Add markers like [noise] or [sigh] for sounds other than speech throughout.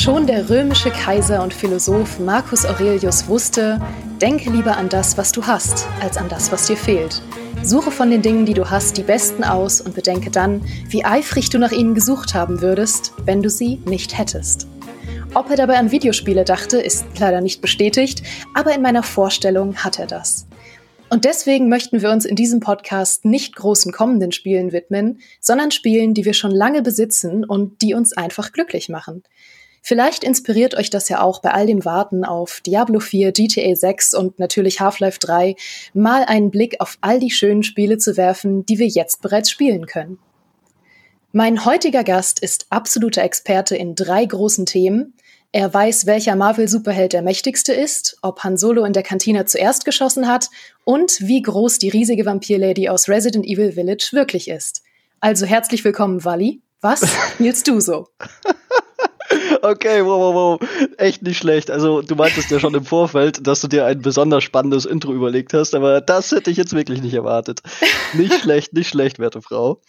Schon der römische Kaiser und Philosoph Marcus Aurelius wusste, denke lieber an das, was du hast, als an das, was dir fehlt. Suche von den Dingen, die du hast, die besten aus und bedenke dann, wie eifrig du nach ihnen gesucht haben würdest, wenn du sie nicht hättest. Ob er dabei an Videospiele dachte, ist leider nicht bestätigt, aber in meiner Vorstellung hat er das. Und deswegen möchten wir uns in diesem Podcast nicht großen kommenden Spielen widmen, sondern Spielen, die wir schon lange besitzen und die uns einfach glücklich machen. Vielleicht inspiriert euch das ja auch bei all dem Warten auf Diablo 4, GTA 6 und natürlich Half-Life 3, mal einen Blick auf all die schönen Spiele zu werfen, die wir jetzt bereits spielen können. Mein heutiger Gast ist absoluter Experte in drei großen Themen. Er weiß, welcher Marvel-Superheld der mächtigste ist, ob Han Solo in der Kantine zuerst geschossen hat und wie groß die riesige Vampirlady aus Resident Evil Village wirklich ist. Also herzlich willkommen, Wally. Was [laughs] spielst du so? [laughs] Okay, wow, wow, wow. Echt nicht schlecht. Also, du meintest ja schon im Vorfeld, dass du dir ein besonders spannendes Intro überlegt hast, aber das hätte ich jetzt wirklich nicht erwartet. Nicht [laughs] schlecht, nicht schlecht, werte Frau.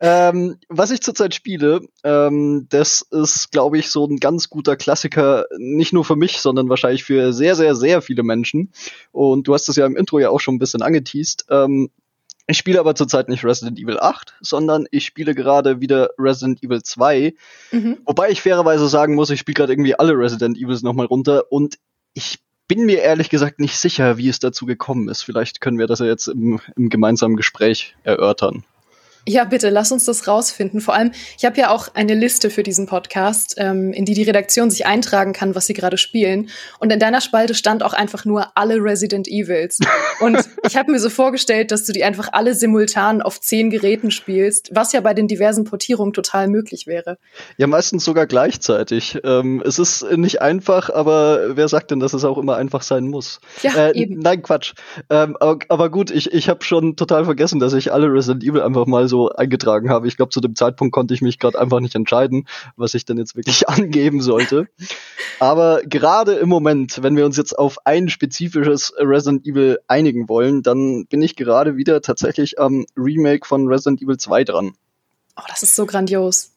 Ähm, was ich zurzeit spiele, ähm, das ist, glaube ich, so ein ganz guter Klassiker, nicht nur für mich, sondern wahrscheinlich für sehr, sehr, sehr viele Menschen. Und du hast es ja im Intro ja auch schon ein bisschen angeteased. Ähm, ich spiele aber zurzeit nicht Resident Evil 8, sondern ich spiele gerade wieder Resident Evil 2. Mhm. Wobei ich fairerweise sagen muss, ich spiele gerade irgendwie alle Resident Evils nochmal runter und ich bin mir ehrlich gesagt nicht sicher, wie es dazu gekommen ist. Vielleicht können wir das ja jetzt im, im gemeinsamen Gespräch erörtern. Ja, bitte, lass uns das rausfinden. Vor allem, ich habe ja auch eine Liste für diesen Podcast, ähm, in die die Redaktion sich eintragen kann, was sie gerade spielen. Und in deiner Spalte stand auch einfach nur alle Resident Evils. [laughs] Und ich habe mir so vorgestellt, dass du die einfach alle simultan auf zehn Geräten spielst, was ja bei den diversen Portierungen total möglich wäre. Ja, meistens sogar gleichzeitig. Ähm, es ist nicht einfach, aber wer sagt denn, dass es auch immer einfach sein muss? Ja, äh, eben. Nein, Quatsch. Ähm, aber, aber, gut, ich, ich habe schon total vergessen, dass ich alle Resident Evil einfach mal so so eingetragen habe. Ich glaube, zu dem Zeitpunkt konnte ich mich gerade einfach nicht entscheiden, was ich denn jetzt wirklich [laughs] angeben sollte. Aber gerade im Moment, wenn wir uns jetzt auf ein spezifisches Resident Evil einigen wollen, dann bin ich gerade wieder tatsächlich am Remake von Resident Evil 2 dran. Oh, das ist so grandios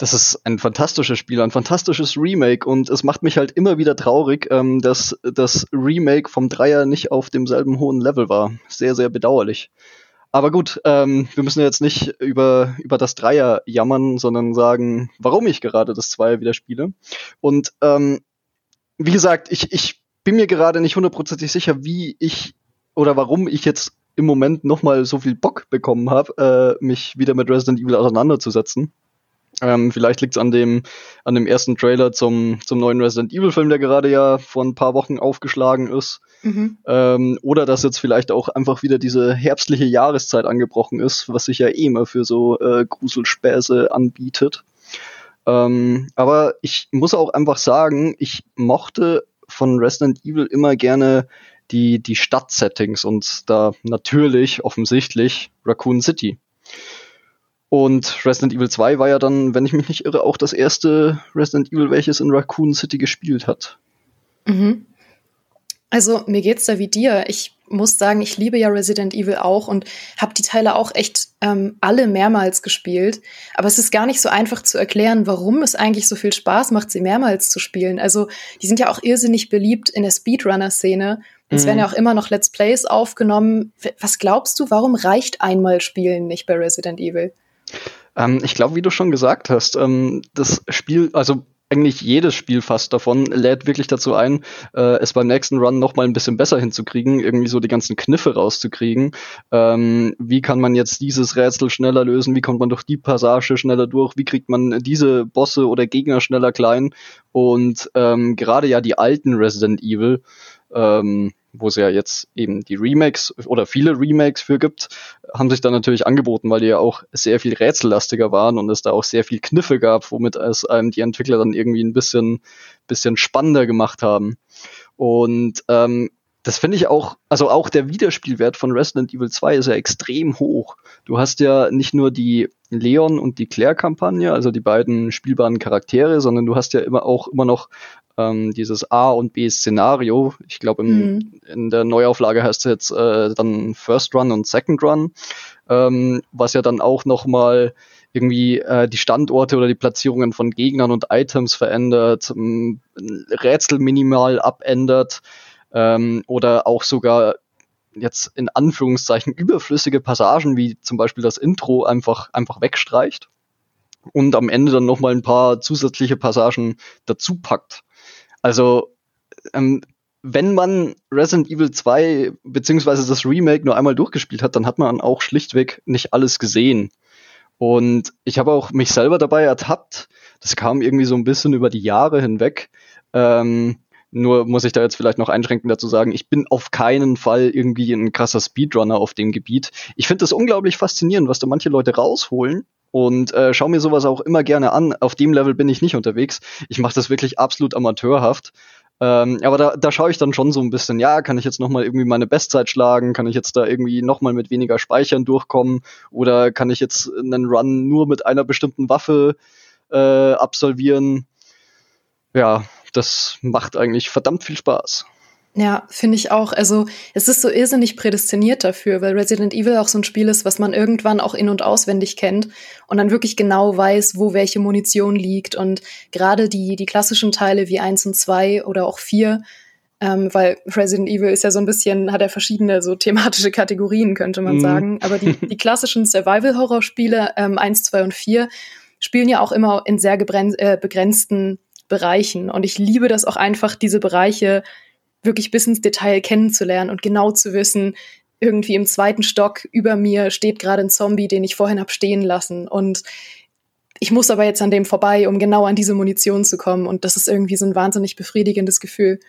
das ist ein fantastisches Spiel, ein fantastisches Remake und es macht mich halt immer wieder traurig, ähm, dass das Remake vom Dreier nicht auf demselben hohen Level war. Sehr, sehr bedauerlich. Aber gut, ähm, wir müssen jetzt nicht über, über das Dreier jammern, sondern sagen, warum ich gerade das Zweier wieder spiele. Und ähm, wie gesagt, ich, ich bin mir gerade nicht hundertprozentig sicher, wie ich oder warum ich jetzt im Moment nochmal so viel Bock bekommen habe, äh, mich wieder mit Resident Evil auseinanderzusetzen. Ähm, vielleicht liegt es an dem, an dem ersten Trailer zum, zum neuen Resident Evil-Film, der gerade ja vor ein paar Wochen aufgeschlagen ist. Mhm. Ähm, oder dass jetzt vielleicht auch einfach wieder diese herbstliche Jahreszeit angebrochen ist, was sich ja eh immer für so äh, Gruselspäße anbietet. Ähm, aber ich muss auch einfach sagen, ich mochte von Resident Evil immer gerne die, die Stadtsettings und da natürlich offensichtlich Raccoon City. Und Resident Evil 2 war ja dann, wenn ich mich nicht irre, auch das erste Resident Evil, welches in Raccoon City gespielt hat. Mhm. Also mir geht's da wie dir. Ich muss sagen, ich liebe ja Resident Evil auch und habe die Teile auch echt ähm, alle mehrmals gespielt. Aber es ist gar nicht so einfach zu erklären, warum es eigentlich so viel Spaß macht, sie mehrmals zu spielen. Also die sind ja auch irrsinnig beliebt in der Speedrunner-Szene. Es werden ja mhm. auch immer noch Let's Plays aufgenommen. Was glaubst du, warum reicht einmal Spielen nicht bei Resident Evil? Ähm, ich glaube, wie du schon gesagt hast, ähm, das Spiel, also eigentlich jedes Spiel fast davon lädt wirklich dazu ein, äh, es beim nächsten Run noch mal ein bisschen besser hinzukriegen, irgendwie so die ganzen Kniffe rauszukriegen. Ähm, wie kann man jetzt dieses Rätsel schneller lösen? Wie kommt man durch die Passage schneller durch? Wie kriegt man diese Bosse oder Gegner schneller klein? Und ähm, gerade ja die alten Resident Evil ähm, wo es ja jetzt eben die Remakes oder viele Remakes für gibt, haben sich dann natürlich angeboten, weil die ja auch sehr viel rätsellastiger waren und es da auch sehr viel Kniffe gab, womit es einem die Entwickler dann irgendwie ein bisschen, bisschen spannender gemacht haben. Und ähm, das finde ich auch, also auch der Wiederspielwert von Resident Evil 2 ist ja extrem hoch. Du hast ja nicht nur die Leon und die Claire-Kampagne, also die beiden spielbaren Charaktere, sondern du hast ja immer auch immer noch ähm, dieses A- und B-Szenario. Ich glaube, mhm. in der Neuauflage heißt es jetzt äh, dann First Run und Second Run. ähm, was ja dann auch nochmal irgendwie äh, die Standorte oder die Platzierungen von Gegnern und Items verändert, Rätsel minimal abändert ähm, oder auch sogar jetzt in Anführungszeichen überflüssige Passagen wie zum Beispiel das Intro einfach einfach wegstreicht und am Ende dann nochmal ein paar zusätzliche Passagen dazu packt. Also ähm, wenn man Resident Evil 2 beziehungsweise das Remake nur einmal durchgespielt hat, dann hat man auch schlichtweg nicht alles gesehen. Und ich habe auch mich selber dabei ertappt. Das kam irgendwie so ein bisschen über die Jahre hinweg. Ähm, nur muss ich da jetzt vielleicht noch einschränken dazu sagen, ich bin auf keinen Fall irgendwie ein krasser Speedrunner auf dem Gebiet. Ich finde das unglaublich faszinierend, was da manche Leute rausholen und äh, schau mir sowas auch immer gerne an. Auf dem Level bin ich nicht unterwegs. Ich mache das wirklich absolut amateurhaft. Ähm, aber da, da schaue ich dann schon so ein bisschen, ja, kann ich jetzt nochmal irgendwie meine Bestzeit schlagen? Kann ich jetzt da irgendwie nochmal mit weniger Speichern durchkommen? Oder kann ich jetzt einen Run nur mit einer bestimmten Waffe äh, absolvieren? Ja, das macht eigentlich verdammt viel Spaß. Ja, finde ich auch. Also es ist so irrsinnig prädestiniert dafür, weil Resident Evil auch so ein Spiel ist, was man irgendwann auch in und auswendig kennt und dann wirklich genau weiß, wo welche Munition liegt. Und gerade die, die klassischen Teile wie eins und zwei oder auch vier, ähm, weil Resident Evil ist ja so ein bisschen, hat er ja verschiedene so thematische Kategorien, könnte man mhm. sagen. Aber die, [laughs] die klassischen Survival-Horror-Spiele, ähm, 1, 2 und 4, spielen ja auch immer in sehr äh, begrenzten Bereichen. Und ich liebe das auch einfach, diese Bereiche wirklich bis ins Detail kennenzulernen und genau zu wissen, irgendwie im zweiten Stock über mir steht gerade ein Zombie, den ich vorhin hab stehen lassen. Und ich muss aber jetzt an dem vorbei, um genau an diese Munition zu kommen. Und das ist irgendwie so ein wahnsinnig befriedigendes Gefühl.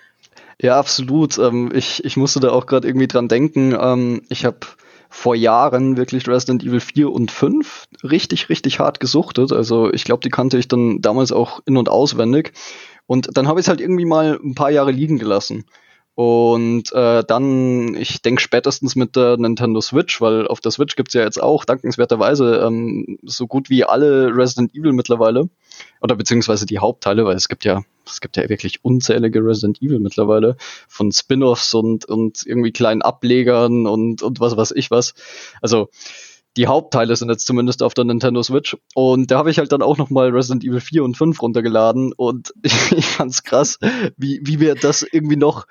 Ja, absolut. Ähm, ich, ich musste da auch gerade irgendwie dran denken. Ähm, ich habe vor Jahren wirklich Resident Evil 4 und 5 richtig, richtig hart gesuchtet. Also ich glaube, die kannte ich dann damals auch in- und auswendig. Und dann habe ich es halt irgendwie mal ein paar Jahre liegen gelassen. Und äh, dann, ich denke spätestens mit der Nintendo Switch, weil auf der Switch gibt's ja jetzt auch dankenswerterweise ähm, so gut wie alle Resident Evil mittlerweile. Oder beziehungsweise die Hauptteile, weil es gibt ja, es gibt ja wirklich unzählige Resident Evil mittlerweile, von Spin-offs und, und irgendwie kleinen Ablegern und, und was weiß ich was. Also die Hauptteile sind jetzt zumindest auf der Nintendo Switch. Und da habe ich halt dann auch nochmal Resident Evil 4 und 5 runtergeladen und ich, [laughs] ich fand's krass, wie, wie wir das irgendwie noch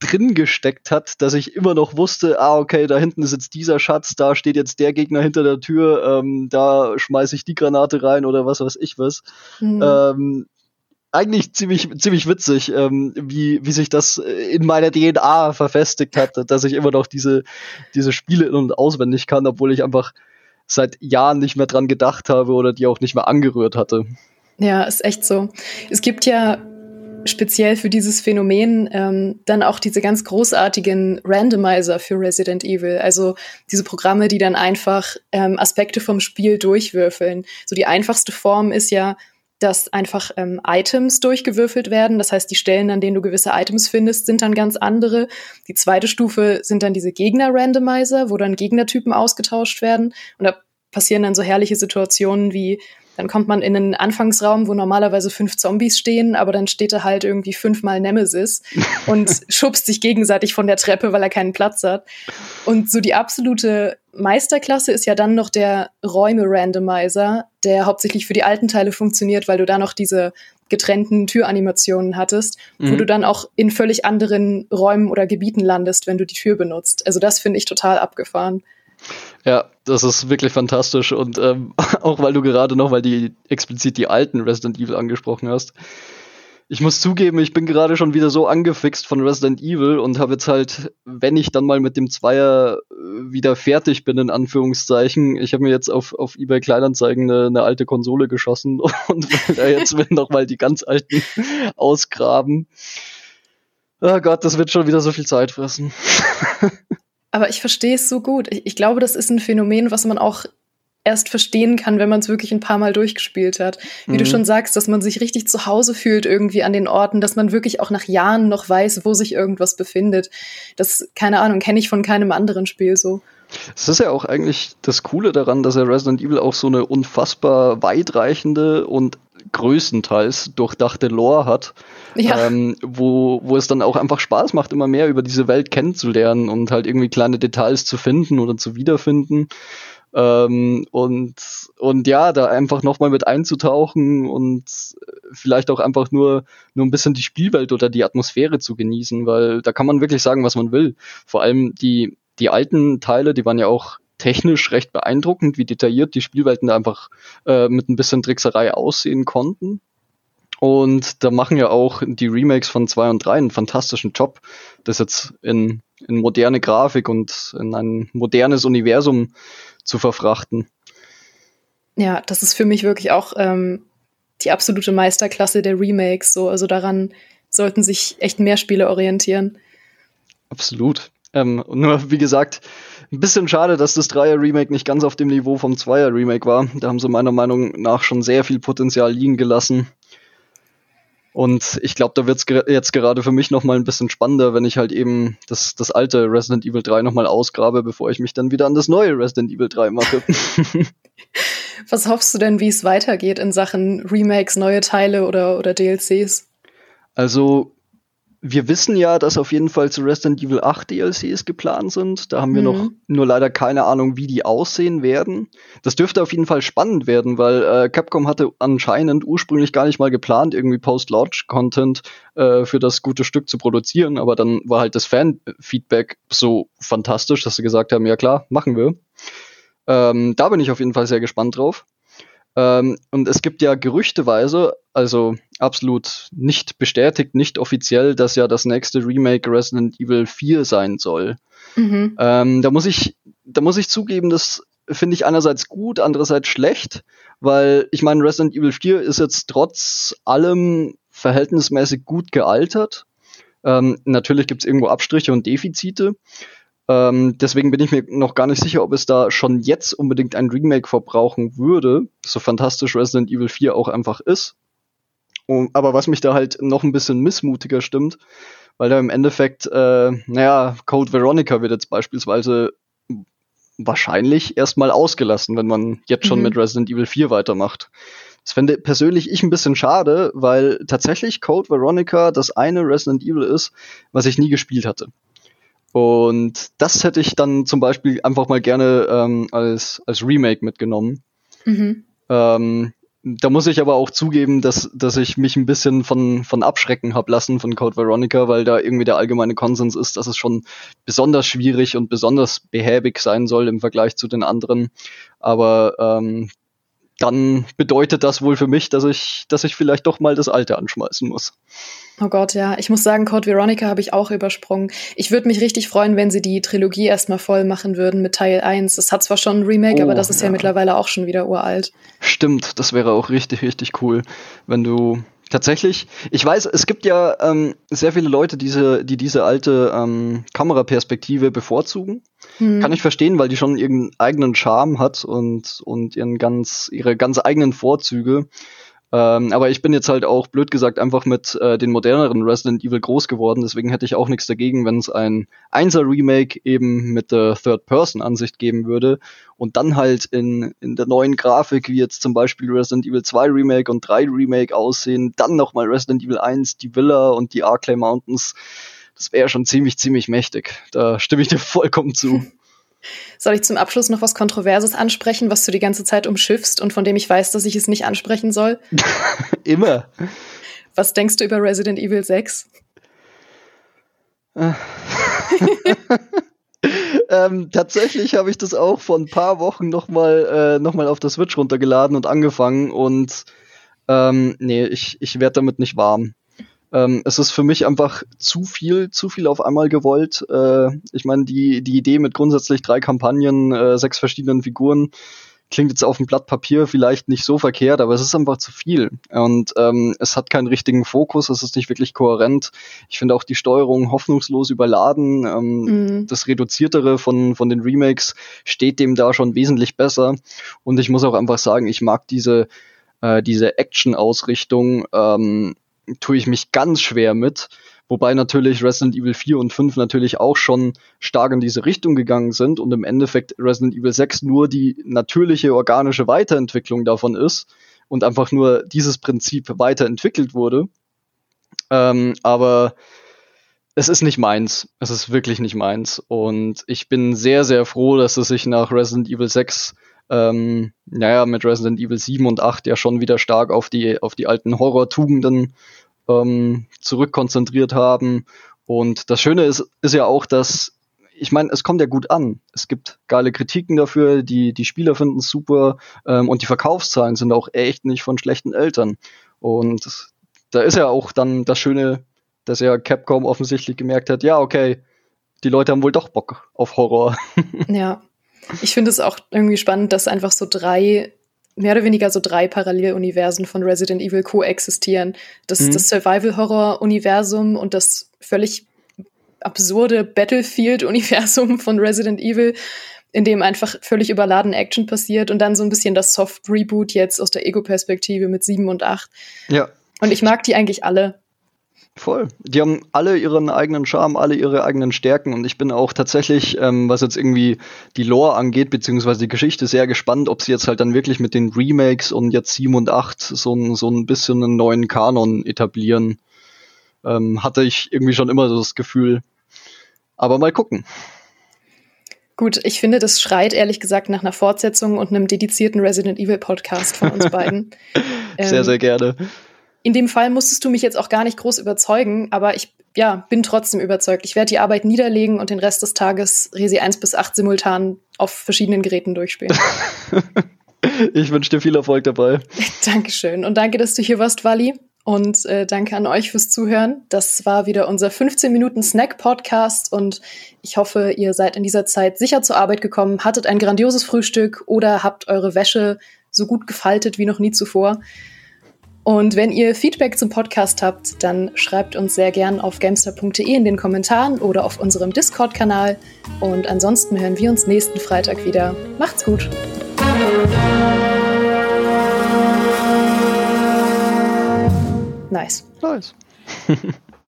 drin gesteckt hat, dass ich immer noch wusste, ah, okay, da hinten ist jetzt dieser Schatz, da steht jetzt der Gegner hinter der Tür, ähm, da schmeiße ich die Granate rein oder was weiß ich was. Mhm. Ähm, eigentlich ziemlich, ziemlich witzig, ähm, wie, wie sich das in meiner DNA verfestigt hat, dass ich immer noch diese, diese Spiele in- und auswendig kann, obwohl ich einfach seit Jahren nicht mehr dran gedacht habe oder die auch nicht mehr angerührt hatte. Ja, ist echt so. Es gibt ja speziell für dieses Phänomen ähm, dann auch diese ganz großartigen Randomizer für Resident Evil. Also diese Programme, die dann einfach ähm, Aspekte vom Spiel durchwürfeln. So die einfachste Form ist ja, dass einfach ähm, Items durchgewürfelt werden. Das heißt, die Stellen, an denen du gewisse Items findest, sind dann ganz andere. Die zweite Stufe sind dann diese Gegner-Randomizer, wo dann Gegnertypen ausgetauscht werden. Und da passieren dann so herrliche Situationen wie dann kommt man in einen Anfangsraum, wo normalerweise fünf Zombies stehen, aber dann steht da halt irgendwie fünfmal Nemesis [laughs] und schubst sich gegenseitig von der Treppe, weil er keinen Platz hat. Und so die absolute Meisterklasse ist ja dann noch der Räume-Randomizer, der hauptsächlich für die alten Teile funktioniert, weil du da noch diese getrennten Türanimationen hattest, mhm. wo du dann auch in völlig anderen Räumen oder Gebieten landest, wenn du die Tür benutzt. Also das finde ich total abgefahren. Ja, das ist wirklich fantastisch und ähm, [laughs] auch weil du gerade noch, weil die explizit die alten Resident Evil angesprochen hast. Ich muss zugeben, ich bin gerade schon wieder so angefixt von Resident Evil und habe jetzt halt, wenn ich dann mal mit dem Zweier äh, wieder fertig bin, in Anführungszeichen, ich habe mir jetzt auf, auf eBay Kleinanzeigen eine, eine alte Konsole geschossen [laughs] und will da jetzt will noch mal die ganz alten [laughs] ausgraben. Oh Gott, das wird schon wieder so viel Zeit fressen. Aber ich verstehe es so gut. Ich, ich, glaube, das ist ein Phänomen, was man auch erst verstehen kann, wenn man es wirklich ein paar Mal durchgespielt hat. Wie mhm. du schon sagst, dass man sich richtig zu Hause fühlt irgendwie an den Orten, dass man wirklich auch nach Jahren noch weiß, wo sich irgendwas befindet. Das, keine Ahnung, kenne ich von keinem anderen Spiel so. Es ist ja auch eigentlich das Coole daran, dass er Resident Evil auch so eine unfassbar weitreichende und größtenteils durchdachte Lore hat, ja. ähm, wo, wo es dann auch einfach Spaß macht, immer mehr über diese Welt kennenzulernen und halt irgendwie kleine Details zu finden oder zu wiederfinden. Ähm, und, und ja, da einfach nochmal mit einzutauchen und vielleicht auch einfach nur, nur ein bisschen die Spielwelt oder die Atmosphäre zu genießen, weil da kann man wirklich sagen, was man will. Vor allem die, die alten Teile, die waren ja auch technisch recht beeindruckend, wie detailliert die Spielwelten da einfach äh, mit ein bisschen Trickserei aussehen konnten. Und da machen ja auch die Remakes von 2 und 3 einen fantastischen Job, das jetzt in, in moderne Grafik und in ein modernes Universum zu verfrachten. Ja, das ist für mich wirklich auch ähm, die absolute Meisterklasse der Remakes. So, also daran sollten sich echt mehr Spiele orientieren. Absolut. Ähm, nur wie gesagt, ein bisschen schade, dass das Dreier-Remake nicht ganz auf dem Niveau vom Zweier-Remake war. Da haben sie meiner Meinung nach schon sehr viel Potenzial liegen gelassen. Und ich glaube, da wird's ge jetzt gerade für mich nochmal ein bisschen spannender, wenn ich halt eben das, das alte Resident Evil 3 nochmal ausgrabe, bevor ich mich dann wieder an das neue Resident Evil 3 mache. [laughs] Was hoffst du denn, wie es weitergeht in Sachen Remakes, neue Teile oder, oder DLCs? Also wir wissen ja, dass auf jeden Fall zu Resident Evil 8 DLCs geplant sind. Da haben wir mhm. noch nur leider keine Ahnung, wie die aussehen werden. Das dürfte auf jeden Fall spannend werden, weil äh, Capcom hatte anscheinend ursprünglich gar nicht mal geplant, irgendwie Post-Launch-Content äh, für das gute Stück zu produzieren. Aber dann war halt das Fan-Feedback so fantastisch, dass sie gesagt haben, ja klar, machen wir. Ähm, da bin ich auf jeden Fall sehr gespannt drauf. Ähm, und es gibt ja gerüchteweise, also absolut nicht bestätigt, nicht offiziell, dass ja das nächste Remake Resident Evil 4 sein soll. Mhm. Ähm, da muss ich, da muss ich zugeben, das finde ich einerseits gut, andererseits schlecht, weil ich meine, Resident Evil 4 ist jetzt trotz allem verhältnismäßig gut gealtert. Ähm, natürlich gibt es irgendwo Abstriche und Defizite. Ähm, deswegen bin ich mir noch gar nicht sicher, ob es da schon jetzt unbedingt ein Remake verbrauchen würde, so fantastisch Resident Evil 4 auch einfach ist. Und, aber was mich da halt noch ein bisschen missmutiger stimmt, weil da im Endeffekt, äh, naja, Code Veronica wird jetzt beispielsweise wahrscheinlich erstmal ausgelassen, wenn man jetzt schon mhm. mit Resident Evil 4 weitermacht. Das fände persönlich ich ein bisschen schade, weil tatsächlich Code Veronica das eine Resident Evil ist, was ich nie gespielt hatte. Und das hätte ich dann zum Beispiel einfach mal gerne ähm, als, als Remake mitgenommen. Mhm. Ähm, da muss ich aber auch zugeben, dass, dass ich mich ein bisschen von, von abschrecken hab lassen von Code Veronica, weil da irgendwie der allgemeine Konsens ist, dass es schon besonders schwierig und besonders behäbig sein soll im Vergleich zu den anderen. Aber ähm, dann bedeutet das wohl für mich, dass ich, dass ich vielleicht doch mal das Alte anschmeißen muss. Oh Gott, ja. Ich muss sagen, Code Veronica habe ich auch übersprungen. Ich würde mich richtig freuen, wenn sie die Trilogie erstmal voll machen würden mit Teil 1. Das hat zwar schon ein Remake, oh, aber das ist ja. ja mittlerweile auch schon wieder uralt. Stimmt, das wäre auch richtig, richtig cool, wenn du tatsächlich, ich weiß, es gibt ja ähm, sehr viele Leute, diese, die diese alte ähm, Kameraperspektive bevorzugen. Hm. Kann ich verstehen, weil die schon ihren eigenen Charme hat und, und ihren ganz, ihre ganz eigenen Vorzüge. Ähm, aber ich bin jetzt halt auch, blöd gesagt, einfach mit äh, den moderneren Resident Evil groß geworden. Deswegen hätte ich auch nichts dagegen, wenn es ein Einser-Remake eben mit der Third-Person-Ansicht geben würde. Und dann halt in, in der neuen Grafik, wie jetzt zum Beispiel Resident Evil 2 Remake und 3 Remake aussehen. Dann nochmal Resident Evil 1, die Villa und die Arclay Mountains. Das wäre schon ziemlich, ziemlich mächtig. Da stimme ich dir vollkommen zu. [laughs] Soll ich zum Abschluss noch was Kontroverses ansprechen, was du die ganze Zeit umschiffst und von dem ich weiß, dass ich es nicht ansprechen soll? [laughs] Immer. Was denkst du über Resident Evil 6? [laughs] ähm, tatsächlich habe ich das auch vor ein paar Wochen nochmal äh, noch auf der Switch runtergeladen und angefangen und ähm, nee, ich, ich werde damit nicht warm. Ähm, es ist für mich einfach zu viel, zu viel auf einmal gewollt. Äh, ich meine, die, die Idee mit grundsätzlich drei Kampagnen, äh, sechs verschiedenen Figuren, klingt jetzt auf dem Blatt Papier vielleicht nicht so verkehrt, aber es ist einfach zu viel. Und ähm, es hat keinen richtigen Fokus, es ist nicht wirklich kohärent. Ich finde auch die Steuerung hoffnungslos überladen. Ähm, mhm. Das Reduziertere von, von den Remakes steht dem da schon wesentlich besser. Und ich muss auch einfach sagen, ich mag diese, äh, diese Action-Ausrichtung. Ähm, tue ich mich ganz schwer mit. Wobei natürlich Resident Evil 4 und 5 natürlich auch schon stark in diese Richtung gegangen sind und im Endeffekt Resident Evil 6 nur die natürliche organische Weiterentwicklung davon ist und einfach nur dieses Prinzip weiterentwickelt wurde. Ähm, aber es ist nicht meins. Es ist wirklich nicht meins. Und ich bin sehr, sehr froh, dass es sich nach Resident Evil 6 ähm, naja, mit Resident Evil 7 und 8 ja schon wieder stark auf die, auf die alten Horror-Tugenden ähm, zurückkonzentriert haben. Und das Schöne ist, ist ja auch, dass ich meine, es kommt ja gut an. Es gibt geile Kritiken dafür, die, die Spieler finden es super ähm, und die Verkaufszahlen sind auch echt nicht von schlechten Eltern. Und da ist ja auch dann das Schöne, dass ja Capcom offensichtlich gemerkt hat, ja, okay, die Leute haben wohl doch Bock auf Horror. [laughs] Ja. Ich finde es auch irgendwie spannend, dass einfach so drei, mehr oder weniger so drei Paralleluniversen von Resident Evil koexistieren. Das mhm. das Survival-Horror-Universum und das völlig absurde Battlefield-Universum von Resident Evil, in dem einfach völlig überladen Action passiert und dann so ein bisschen das Soft-Reboot jetzt aus der Ego-Perspektive mit 7 und 8. Ja. Und ich mag die eigentlich alle. Voll. Die haben alle ihren eigenen Charme, alle ihre eigenen Stärken und ich bin auch tatsächlich, ähm, was jetzt irgendwie die Lore angeht, beziehungsweise die Geschichte, sehr gespannt, ob sie jetzt halt dann wirklich mit den Remakes und jetzt 7 und 8 so, ein, so ein bisschen einen neuen Kanon etablieren. Ähm, hatte ich irgendwie schon immer so das Gefühl. Aber mal gucken. Gut, ich finde, das schreit ehrlich gesagt nach einer Fortsetzung und einem dedizierten Resident Evil Podcast von uns beiden. sehr, [laughs] ähm, sehr gerne. In dem Fall musstest du mich jetzt auch gar nicht groß überzeugen, aber ich ja, bin trotzdem überzeugt. Ich werde die Arbeit niederlegen und den Rest des Tages Resi 1 bis 8 simultan auf verschiedenen Geräten durchspielen. [laughs] ich wünsche dir viel Erfolg dabei. [laughs] Dankeschön. Und danke, dass du hier warst, Wally. Und äh, danke an euch fürs Zuhören. Das war wieder unser 15 Minuten Snack-Podcast und ich hoffe, ihr seid in dieser Zeit sicher zur Arbeit gekommen, hattet ein grandioses Frühstück oder habt eure Wäsche so gut gefaltet wie noch nie zuvor. Und wenn ihr Feedback zum Podcast habt, dann schreibt uns sehr gern auf gamester.de in den Kommentaren oder auf unserem Discord-Kanal. Und ansonsten hören wir uns nächsten Freitag wieder. Macht's gut! Nice. Nice. [laughs]